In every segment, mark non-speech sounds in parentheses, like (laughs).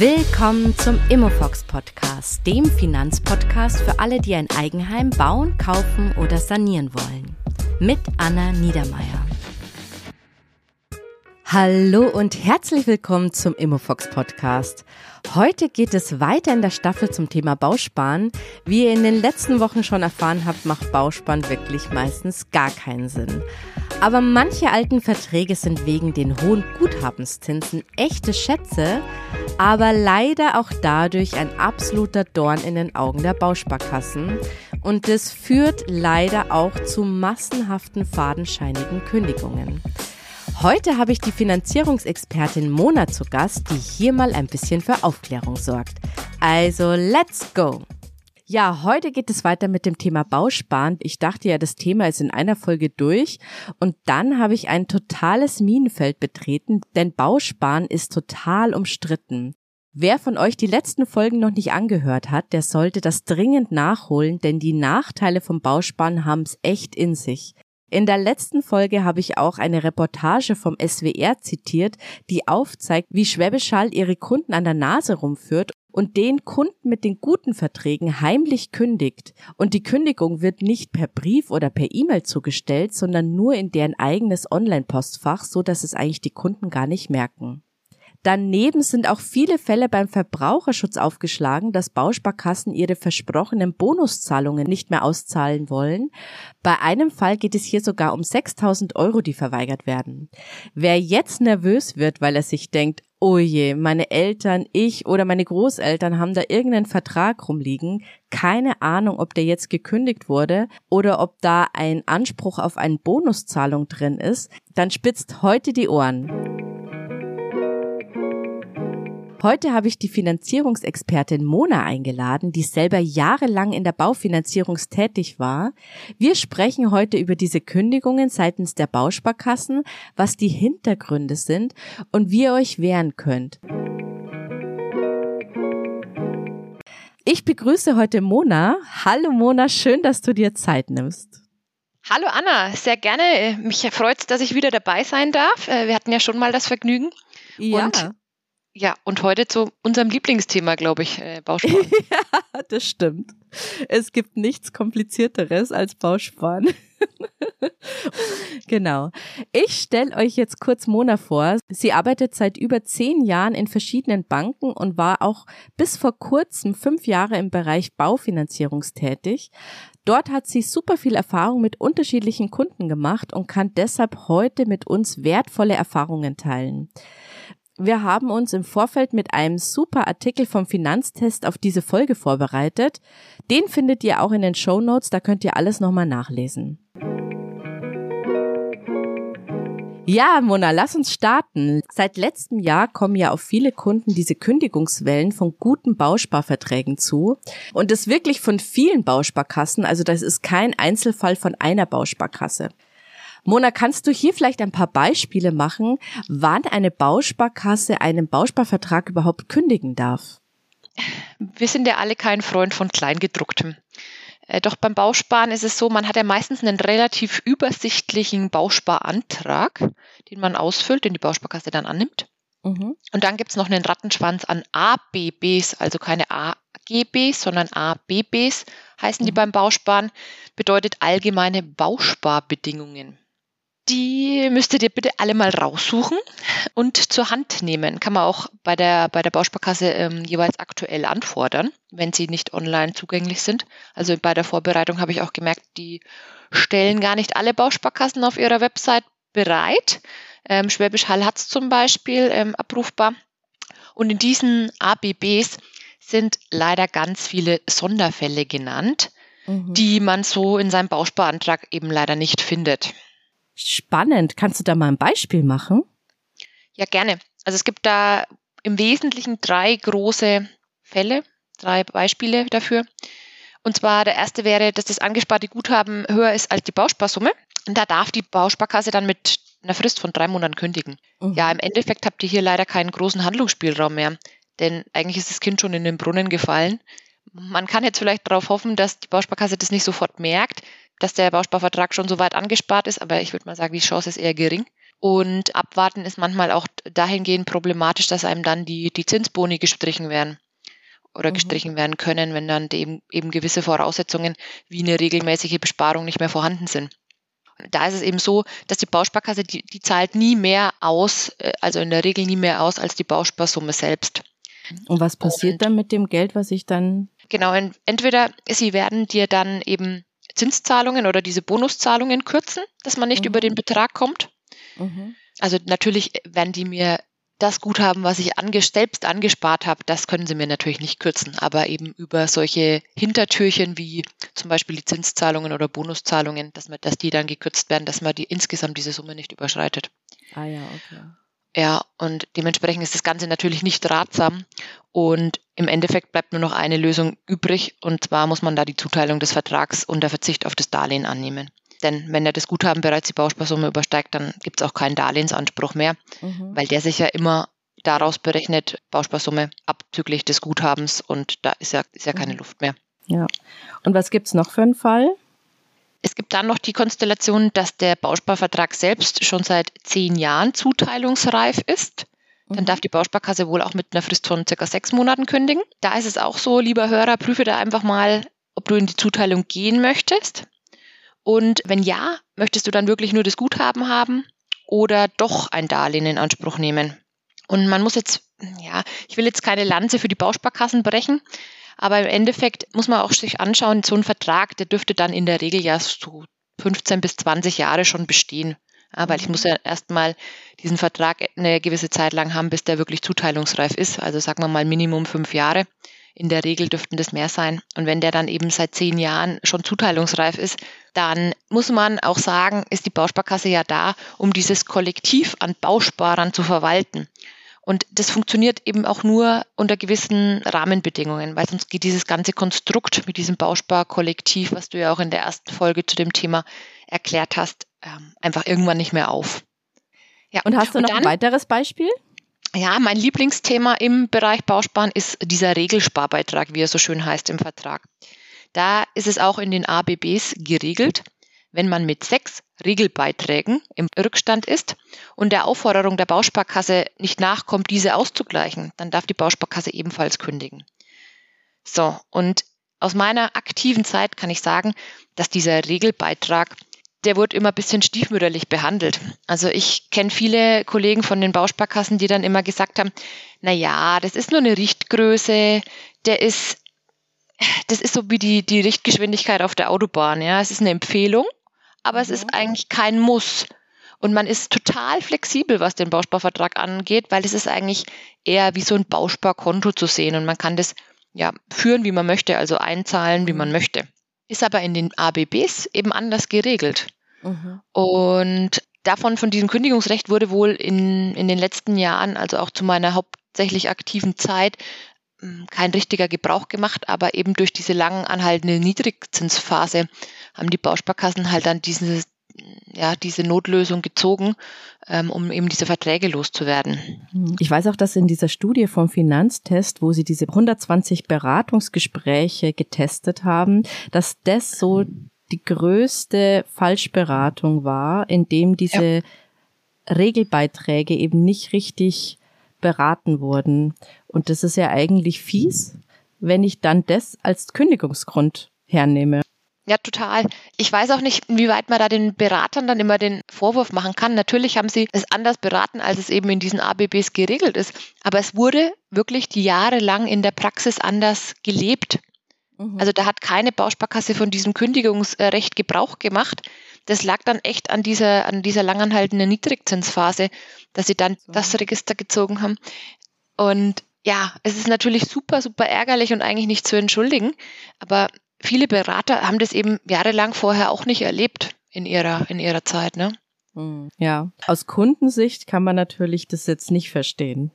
Willkommen zum Immofox Podcast, dem Finanzpodcast für alle, die ein Eigenheim bauen, kaufen oder sanieren wollen. Mit Anna Niedermeier. Hallo und herzlich willkommen zum Immofox Podcast. Heute geht es weiter in der Staffel zum Thema Bausparen. Wie ihr in den letzten Wochen schon erfahren habt, macht Bausparen wirklich meistens gar keinen Sinn. Aber manche alten Verträge sind wegen den hohen Guthabenszinsen echte Schätze, aber leider auch dadurch ein absoluter Dorn in den Augen der Bausparkassen. Und das führt leider auch zu massenhaften fadenscheinigen Kündigungen. Heute habe ich die Finanzierungsexpertin Mona zu Gast, die hier mal ein bisschen für Aufklärung sorgt. Also, let's go! Ja, heute geht es weiter mit dem Thema Bausparen. Ich dachte ja, das Thema ist in einer Folge durch und dann habe ich ein totales Minenfeld betreten, denn Bausparen ist total umstritten. Wer von euch die letzten Folgen noch nicht angehört hat, der sollte das dringend nachholen, denn die Nachteile vom Bausparen haben es echt in sich. In der letzten Folge habe ich auch eine Reportage vom SWR zitiert, die aufzeigt, wie Schwäbisch Hall ihre Kunden an der Nase rumführt und den Kunden mit den guten Verträgen heimlich kündigt. Und die Kündigung wird nicht per Brief oder per E-Mail zugestellt, sondern nur in deren eigenes Online-Postfach, so dass es eigentlich die Kunden gar nicht merken. Daneben sind auch viele Fälle beim Verbraucherschutz aufgeschlagen, dass Bausparkassen ihre versprochenen Bonuszahlungen nicht mehr auszahlen wollen. Bei einem Fall geht es hier sogar um 6000 Euro, die verweigert werden. Wer jetzt nervös wird, weil er sich denkt, oh je, meine Eltern, ich oder meine Großeltern haben da irgendeinen Vertrag rumliegen, keine Ahnung, ob der jetzt gekündigt wurde oder ob da ein Anspruch auf eine Bonuszahlung drin ist, dann spitzt heute die Ohren. Heute habe ich die Finanzierungsexpertin Mona eingeladen, die selber jahrelang in der Baufinanzierung tätig war. Wir sprechen heute über diese Kündigungen seitens der Bausparkassen, was die Hintergründe sind und wie ihr euch wehren könnt. Ich begrüße heute Mona. Hallo Mona, schön, dass du dir Zeit nimmst. Hallo Anna, sehr gerne. Mich freut dass ich wieder dabei sein darf. Äh, wir hatten ja schon mal das Vergnügen. Ja. Und ja, und heute zu unserem Lieblingsthema, glaube ich, äh, Bausparen. (laughs) ja, das stimmt. Es gibt nichts komplizierteres als Bausparen. (laughs) genau. Ich stelle euch jetzt kurz Mona vor. Sie arbeitet seit über zehn Jahren in verschiedenen Banken und war auch bis vor kurzem fünf Jahre im Bereich Baufinanzierungstätig. Dort hat sie super viel Erfahrung mit unterschiedlichen Kunden gemacht und kann deshalb heute mit uns wertvolle Erfahrungen teilen. Wir haben uns im Vorfeld mit einem super Artikel vom Finanztest auf diese Folge vorbereitet. Den findet ihr auch in den Show Notes, da könnt ihr alles nochmal nachlesen. Ja, Mona, lass uns starten. Seit letztem Jahr kommen ja auf viele Kunden diese Kündigungswellen von guten Bausparverträgen zu. Und das wirklich von vielen Bausparkassen. Also das ist kein Einzelfall von einer Bausparkasse. Mona, kannst du hier vielleicht ein paar Beispiele machen, wann eine Bausparkasse einen Bausparvertrag überhaupt kündigen darf? Wir sind ja alle kein Freund von Kleingedrucktem. Äh, doch beim Bausparen ist es so, man hat ja meistens einen relativ übersichtlichen Bausparantrag, den man ausfüllt, den die Bausparkasse dann annimmt. Mhm. Und dann gibt es noch einen Rattenschwanz an ABBs, also keine AGBs, sondern ABBs heißen die mhm. beim Bausparen, bedeutet allgemeine Bausparbedingungen. Die müsstet ihr bitte alle mal raussuchen und zur Hand nehmen. Kann man auch bei der, bei der Bausparkasse ähm, jeweils aktuell anfordern, wenn sie nicht online zugänglich sind. Also bei der Vorbereitung habe ich auch gemerkt, die stellen gar nicht alle Bausparkassen auf ihrer Website bereit. Ähm, Schwäbisch Hall hat es zum Beispiel ähm, abrufbar. Und in diesen ABBs sind leider ganz viele Sonderfälle genannt, mhm. die man so in seinem Bausparantrag eben leider nicht findet. Spannend. Kannst du da mal ein Beispiel machen? Ja, gerne. Also es gibt da im Wesentlichen drei große Fälle, drei Beispiele dafür. Und zwar der erste wäre, dass das angesparte Guthaben höher ist als die Bausparsumme. Und da darf die Bausparkasse dann mit einer Frist von drei Monaten kündigen. Mhm. Ja, im Endeffekt habt ihr hier leider keinen großen Handlungsspielraum mehr. Denn eigentlich ist das Kind schon in den Brunnen gefallen. Man kann jetzt vielleicht darauf hoffen, dass die Bausparkasse das nicht sofort merkt, dass der Bausparvertrag schon so weit angespart ist, aber ich würde mal sagen, die Chance ist eher gering. Und abwarten ist manchmal auch dahingehend problematisch, dass einem dann die, die Zinsboni gestrichen werden oder mhm. gestrichen werden können, wenn dann eben, eben gewisse Voraussetzungen wie eine regelmäßige Besparung nicht mehr vorhanden sind. Da ist es eben so, dass die Bausparkasse, die, die zahlt nie mehr aus, äh, also in der Regel nie mehr aus als die Bausparsumme selbst. Und was passiert Und, dann mit dem Geld, was ich dann? Genau, entweder sie werden dir dann eben Zinszahlungen oder diese Bonuszahlungen kürzen, dass man nicht mhm. über den Betrag kommt. Mhm. Also natürlich werden die mir das Guthaben, was ich ange selbst angespart habe, das können sie mir natürlich nicht kürzen, aber eben über solche Hintertürchen wie zum Beispiel die Zinszahlungen oder Bonuszahlungen, dass, man, dass die dann gekürzt werden, dass man die insgesamt diese Summe nicht überschreitet. Ah ja, okay. Ja, und dementsprechend ist das Ganze natürlich nicht ratsam. Und im Endeffekt bleibt nur noch eine Lösung übrig. Und zwar muss man da die Zuteilung des Vertrags unter Verzicht auf das Darlehen annehmen. Denn wenn er das Guthaben bereits die Bausparsumme übersteigt, dann gibt es auch keinen Darlehensanspruch mehr, mhm. weil der sich ja immer daraus berechnet, Bausparsumme abzüglich des Guthabens und da ist ja, ist ja keine mhm. Luft mehr. Ja. Und was gibt es noch für einen Fall? Es gibt dann noch die Konstellation, dass der Bausparvertrag selbst schon seit zehn Jahren zuteilungsreif ist. Dann mhm. darf die Bausparkasse wohl auch mit einer Frist von circa sechs Monaten kündigen. Da ist es auch so, lieber Hörer, prüfe da einfach mal, ob du in die Zuteilung gehen möchtest. Und wenn ja, möchtest du dann wirklich nur das Guthaben haben oder doch ein Darlehen in Anspruch nehmen? Und man muss jetzt, ja, ich will jetzt keine Lanze für die Bausparkassen brechen, aber im Endeffekt muss man auch sich anschauen, so ein Vertrag, der dürfte dann in der Regel ja so 15 bis 20 Jahre schon bestehen. Ja, weil ich muss ja erstmal diesen Vertrag eine gewisse Zeit lang haben, bis der wirklich zuteilungsreif ist. Also sagen wir mal Minimum fünf Jahre. In der Regel dürften das mehr sein. Und wenn der dann eben seit zehn Jahren schon zuteilungsreif ist, dann muss man auch sagen, ist die Bausparkasse ja da, um dieses Kollektiv an Bausparern zu verwalten. Und das funktioniert eben auch nur unter gewissen Rahmenbedingungen, weil sonst geht dieses ganze Konstrukt mit diesem Bausparkollektiv, was du ja auch in der ersten Folge zu dem Thema erklärt hast, ähm, einfach irgendwann nicht mehr auf. Ja, und hast du noch dann, ein weiteres Beispiel? Ja, mein Lieblingsthema im Bereich Bausparen ist dieser Regelsparbeitrag, wie er so schön heißt im Vertrag. Da ist es auch in den ABBs geregelt, wenn man mit sechs Regelbeiträgen im Rückstand ist und der Aufforderung der Bausparkasse nicht nachkommt, diese auszugleichen, dann darf die Bausparkasse ebenfalls kündigen. So, und aus meiner aktiven Zeit kann ich sagen, dass dieser Regelbeitrag, der wird immer ein bisschen stiefmütterlich behandelt. Also ich kenne viele Kollegen von den Bausparkassen, die dann immer gesagt haben, na ja, das ist nur eine Richtgröße, der ist, das ist so wie die, die Richtgeschwindigkeit auf der Autobahn, ja. Es ist eine Empfehlung aber mhm. es ist mhm. eigentlich kein Muss. Und man ist total flexibel, was den Bausparvertrag angeht, weil es ist eigentlich eher wie so ein Bausparkonto zu sehen und man kann das ja führen, wie man möchte, also einzahlen, wie man mhm. möchte. Ist aber in den ABBs eben anders geregelt. Mhm. Und davon, von diesem Kündigungsrecht wurde wohl in, in den letzten Jahren, also auch zu meiner hauptsächlich aktiven Zeit, hm, kein richtiger Gebrauch gemacht, aber eben durch diese lang anhaltende Niedrigzinsphase haben die Bausparkassen halt dann diese, ja, diese Notlösung gezogen, ähm, um eben diese Verträge loszuwerden. Ich weiß auch, dass in dieser Studie vom Finanztest, wo sie diese 120 Beratungsgespräche getestet haben, dass das so die größte Falschberatung war, in dem diese ja. Regelbeiträge eben nicht richtig beraten wurden. Und das ist ja eigentlich fies, wenn ich dann das als Kündigungsgrund hernehme. Ja, total. Ich weiß auch nicht, inwieweit man da den Beratern dann immer den Vorwurf machen kann. Natürlich haben sie es anders beraten, als es eben in diesen ABBs geregelt ist. Aber es wurde wirklich die Jahre lang in der Praxis anders gelebt. Mhm. Also da hat keine Bausparkasse von diesem Kündigungsrecht Gebrauch gemacht. Das lag dann echt an dieser, an dieser langanhaltenden Niedrigzinsphase, dass sie dann so. das Register gezogen haben. Und ja, es ist natürlich super, super ärgerlich und eigentlich nicht zu entschuldigen. Aber viele Berater haben das eben jahrelang vorher auch nicht erlebt in ihrer, in ihrer Zeit, ne? Hm, ja, aus Kundensicht kann man natürlich das jetzt nicht verstehen.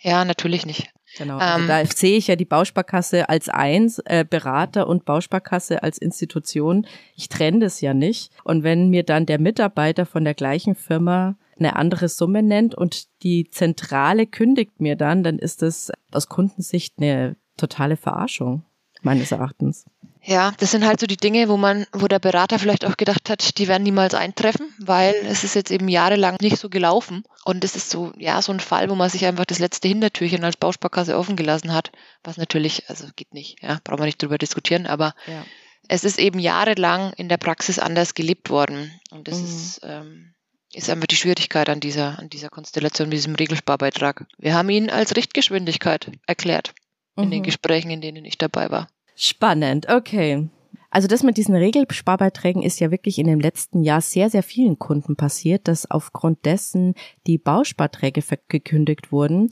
Ja, natürlich nicht. Genau. Also ähm, da sehe ich ja die Bausparkasse als eins, äh, Berater und Bausparkasse als Institution. Ich trenne das ja nicht. Und wenn mir dann der Mitarbeiter von der gleichen Firma eine andere Summe nennt und die Zentrale kündigt mir dann, dann ist das aus Kundensicht eine totale Verarschung, meines Erachtens. Ja, das sind halt so die Dinge, wo man, wo der Berater vielleicht auch gedacht hat, die werden niemals eintreffen, weil es ist jetzt eben jahrelang nicht so gelaufen. Und es ist so, ja, so ein Fall, wo man sich einfach das letzte Hintertürchen als Bausparkasse offen gelassen hat, was natürlich, also geht nicht, ja, brauchen wir nicht drüber diskutieren, aber ja. es ist eben jahrelang in der Praxis anders gelebt worden. Und das mhm. ist, ähm, ist einfach die Schwierigkeit an dieser, an dieser Konstellation, diesem Regelsparbeitrag. Wir haben ihn als Richtgeschwindigkeit erklärt in mhm. den Gesprächen, in denen ich dabei war. Spannend, okay. Also das mit diesen Regelsparbeiträgen ist ja wirklich in dem letzten Jahr sehr, sehr vielen Kunden passiert, dass aufgrund dessen die Bausparträge gekündigt wurden.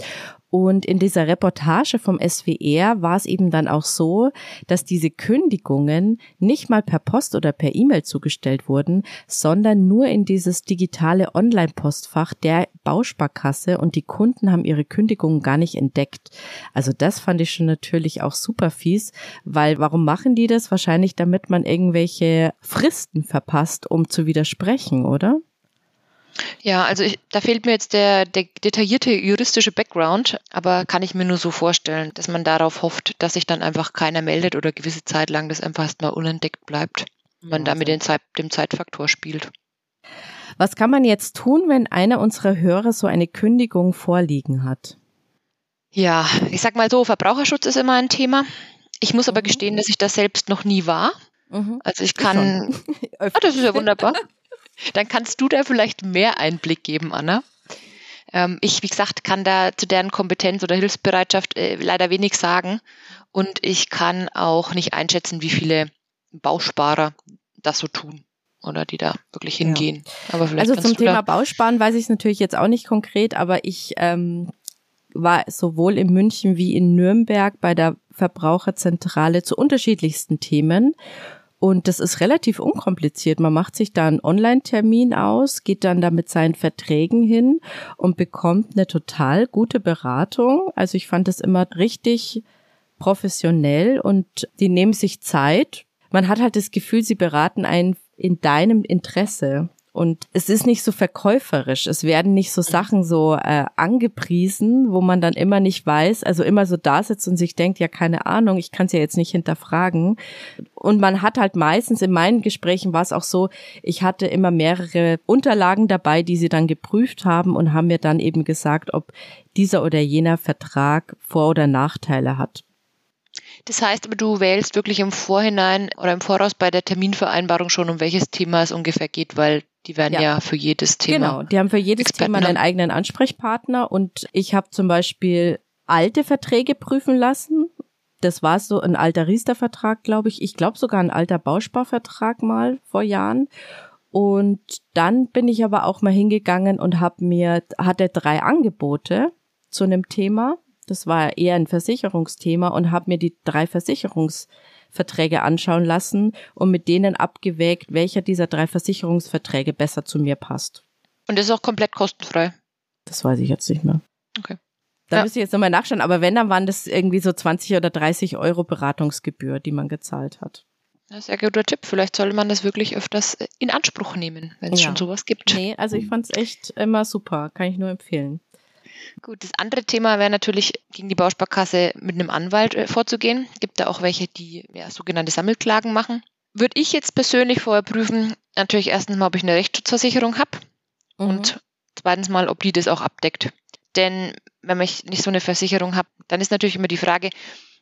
Und in dieser Reportage vom SWR war es eben dann auch so, dass diese Kündigungen nicht mal per Post oder per E-Mail zugestellt wurden, sondern nur in dieses digitale Online-Postfach der Bausparkasse und die Kunden haben ihre Kündigungen gar nicht entdeckt. Also das fand ich schon natürlich auch super fies, weil warum machen die das? Wahrscheinlich damit man irgendwelche Fristen verpasst, um zu widersprechen, oder? Ja, also ich, da fehlt mir jetzt der, der detaillierte juristische Background, aber kann ich mir nur so vorstellen, dass man darauf hofft, dass sich dann einfach keiner meldet oder gewisse Zeit lang das einfach erstmal unentdeckt bleibt und man ja, damit den Zeit, dem Zeitfaktor spielt. Was kann man jetzt tun, wenn einer unserer Hörer so eine Kündigung vorliegen hat? Ja, ich sag mal so, Verbraucherschutz ist immer ein Thema. Ich muss aber mhm. gestehen, dass ich das selbst noch nie war. Mhm. Also ich kann. ah, das ist ja (laughs) wunderbar. Dann kannst du da vielleicht mehr Einblick geben, Anna. Ähm, ich, wie gesagt, kann da zu deren Kompetenz oder Hilfsbereitschaft äh, leider wenig sagen. Und ich kann auch nicht einschätzen, wie viele Bausparer das so tun oder die da wirklich hingehen. Ja. also zum Thema Bausparen weiß ich es natürlich jetzt auch nicht konkret, aber ich ähm, war sowohl in München wie in Nürnberg bei der Verbraucherzentrale zu unterschiedlichsten Themen und das ist relativ unkompliziert. Man macht sich da einen Online-Termin aus, geht dann da mit seinen Verträgen hin und bekommt eine total gute Beratung. Also ich fand das immer richtig professionell und die nehmen sich Zeit. Man hat halt das Gefühl, sie beraten einen in deinem Interesse. Und es ist nicht so verkäuferisch. Es werden nicht so Sachen so äh, angepriesen, wo man dann immer nicht weiß, also immer so da sitzt und sich denkt, ja, keine Ahnung, ich kann es ja jetzt nicht hinterfragen. Und man hat halt meistens in meinen Gesprächen war es auch so, ich hatte immer mehrere Unterlagen dabei, die sie dann geprüft haben und haben mir dann eben gesagt, ob dieser oder jener Vertrag Vor- oder Nachteile hat. Das heißt aber, du wählst wirklich im Vorhinein oder im Voraus bei der Terminvereinbarung schon, um welches Thema es ungefähr geht, weil die werden ja. ja, für jedes Thema. Genau, die haben für jedes Experten Thema einen eigenen Ansprechpartner und ich habe zum Beispiel alte Verträge prüfen lassen. Das war so ein alter Riester-Vertrag, glaube ich. Ich glaube sogar ein alter Bausparvertrag mal vor Jahren. Und dann bin ich aber auch mal hingegangen und habe mir, hatte drei Angebote zu einem Thema. Das war eher ein Versicherungsthema und habe mir die drei Versicherungs Verträge anschauen lassen und mit denen abgewägt, welcher dieser drei Versicherungsverträge besser zu mir passt. Und das ist auch komplett kostenfrei. Das weiß ich jetzt nicht mehr. Okay. Da ja. müsste ich jetzt nochmal nachschauen, aber wenn, dann waren das irgendwie so 20 oder 30 Euro Beratungsgebühr, die man gezahlt hat. Das ist ein guter Tipp. Vielleicht sollte man das wirklich öfters in Anspruch nehmen, wenn es ja. schon sowas gibt. Nee, also ich fand es echt immer super. Kann ich nur empfehlen. Gut, das andere Thema wäre natürlich, gegen die Bausparkasse mit einem Anwalt äh, vorzugehen. Gibt da auch welche, die ja, sogenannte Sammelklagen machen. Würde ich jetzt persönlich vorher prüfen, natürlich erstens mal, ob ich eine Rechtsschutzversicherung habe mhm. und zweitens mal, ob die das auch abdeckt. Denn wenn ich nicht so eine Versicherung habe, dann ist natürlich immer die Frage,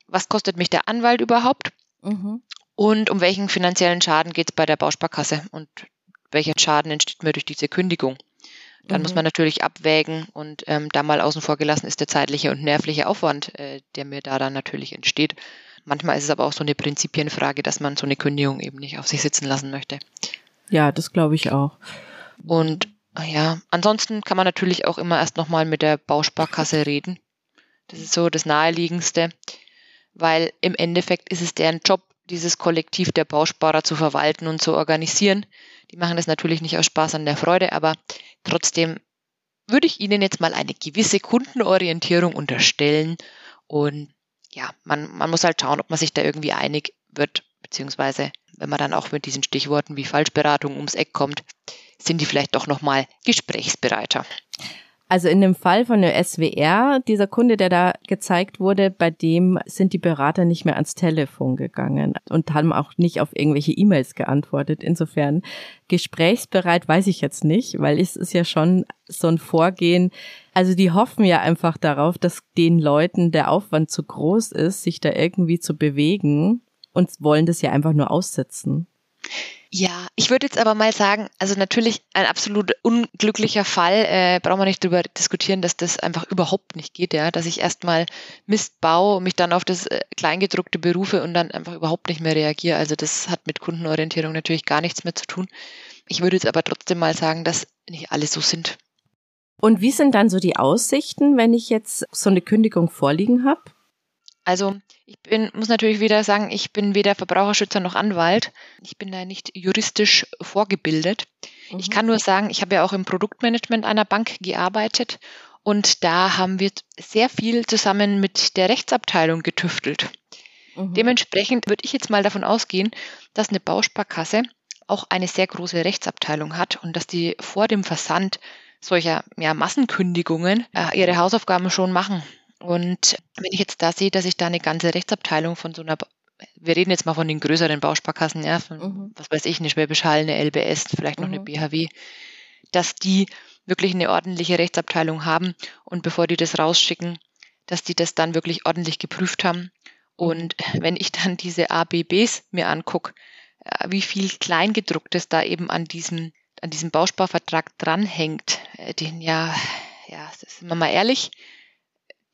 was kostet mich der Anwalt überhaupt? Mhm. Und um welchen finanziellen Schaden geht es bei der Bausparkasse und welcher Schaden entsteht mir durch diese Kündigung? Dann mhm. muss man natürlich abwägen und ähm, da mal außen vor gelassen ist der zeitliche und nervliche Aufwand, äh, der mir da dann natürlich entsteht. Manchmal ist es aber auch so eine Prinzipienfrage, dass man so eine Kündigung eben nicht auf sich sitzen lassen möchte. Ja, das glaube ich auch. Und ah ja, ansonsten kann man natürlich auch immer erst nochmal mit der Bausparkasse reden. Das ist so das Naheliegendste, weil im Endeffekt ist es deren Job, dieses Kollektiv der Bausparer zu verwalten und zu organisieren. Die machen das natürlich nicht aus Spaß an der Freude, aber trotzdem würde ich Ihnen jetzt mal eine gewisse Kundenorientierung unterstellen. Und ja, man, man muss halt schauen, ob man sich da irgendwie einig wird, beziehungsweise wenn man dann auch mit diesen Stichworten wie Falschberatung ums Eck kommt, sind die vielleicht doch nochmal gesprächsbereiter. Also in dem Fall von der SWR, dieser Kunde, der da gezeigt wurde, bei dem sind die Berater nicht mehr ans Telefon gegangen und haben auch nicht auf irgendwelche E-Mails geantwortet. Insofern gesprächsbereit weiß ich jetzt nicht, weil es ist ja schon so ein Vorgehen. Also die hoffen ja einfach darauf, dass den Leuten der Aufwand zu groß ist, sich da irgendwie zu bewegen und wollen das ja einfach nur aussitzen. Ja, ich würde jetzt aber mal sagen, also natürlich ein absolut unglücklicher Fall, äh, brauchen wir nicht darüber diskutieren, dass das einfach überhaupt nicht geht, ja, dass ich erstmal Mist baue, mich dann auf das äh, Kleingedruckte berufe und dann einfach überhaupt nicht mehr reagiere. Also das hat mit Kundenorientierung natürlich gar nichts mehr zu tun. Ich würde jetzt aber trotzdem mal sagen, dass nicht alle so sind. Und wie sind dann so die Aussichten, wenn ich jetzt so eine Kündigung vorliegen habe? Also ich bin, muss natürlich wieder sagen, ich bin weder Verbraucherschützer noch Anwalt. Ich bin da nicht juristisch vorgebildet. Mhm. Ich kann nur sagen, ich habe ja auch im Produktmanagement einer Bank gearbeitet und da haben wir sehr viel zusammen mit der Rechtsabteilung getüftelt. Mhm. Dementsprechend würde ich jetzt mal davon ausgehen, dass eine Bausparkasse auch eine sehr große Rechtsabteilung hat und dass die vor dem Versand solcher ja, Massenkündigungen äh, ihre Hausaufgaben schon machen. Und wenn ich jetzt da sehe, dass ich da eine ganze Rechtsabteilung von so einer, wir reden jetzt mal von den größeren Bausparkassen, ja, von, mhm. was weiß ich, eine Schwäbisch Hall, eine LBS, vielleicht noch mhm. eine BHW, dass die wirklich eine ordentliche Rechtsabteilung haben und bevor die das rausschicken, dass die das dann wirklich ordentlich geprüft haben. Und mhm. wenn ich dann diese ABBs mir angucke, äh, wie viel Kleingedrucktes da eben an diesem, an diesem Bausparvertrag dranhängt, äh, den ja, ja, sind wir mal ehrlich,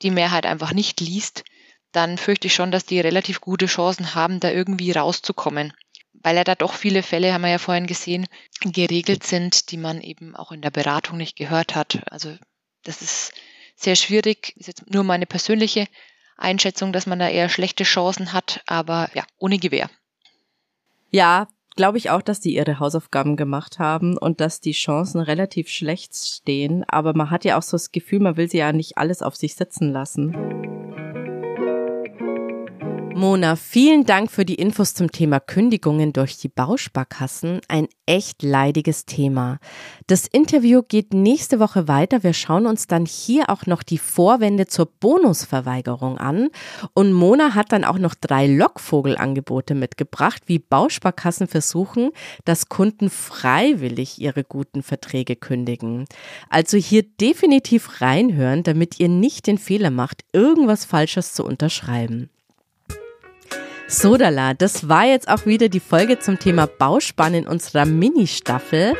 die Mehrheit einfach nicht liest, dann fürchte ich schon, dass die relativ gute Chancen haben, da irgendwie rauszukommen. Weil ja da doch viele Fälle, haben wir ja vorhin gesehen, geregelt sind, die man eben auch in der Beratung nicht gehört hat. Also das ist sehr schwierig, ist jetzt nur meine persönliche Einschätzung, dass man da eher schlechte Chancen hat, aber ja, ohne Gewehr. Ja, glaube ich auch, dass die ihre Hausaufgaben gemacht haben und dass die Chancen relativ schlecht stehen. Aber man hat ja auch so das Gefühl, man will sie ja nicht alles auf sich sitzen lassen. Mona, vielen Dank für die Infos zum Thema Kündigungen durch die Bausparkassen. Ein echt leidiges Thema. Das Interview geht nächste Woche weiter. Wir schauen uns dann hier auch noch die Vorwände zur Bonusverweigerung an. Und Mona hat dann auch noch drei Lockvogelangebote mitgebracht, wie Bausparkassen versuchen, dass Kunden freiwillig ihre guten Verträge kündigen. Also hier definitiv reinhören, damit ihr nicht den Fehler macht, irgendwas Falsches zu unterschreiben. Sodala, das war jetzt auch wieder die Folge zum Thema Bauspann in unserer Mini-Staffel.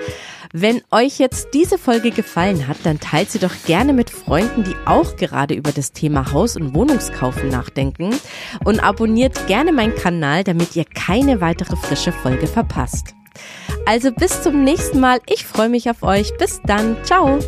Wenn euch jetzt diese Folge gefallen hat, dann teilt sie doch gerne mit Freunden, die auch gerade über das Thema Haus- und Wohnungskaufen nachdenken und abonniert gerne meinen Kanal, damit ihr keine weitere frische Folge verpasst. Also bis zum nächsten Mal. Ich freue mich auf euch. Bis dann. Ciao.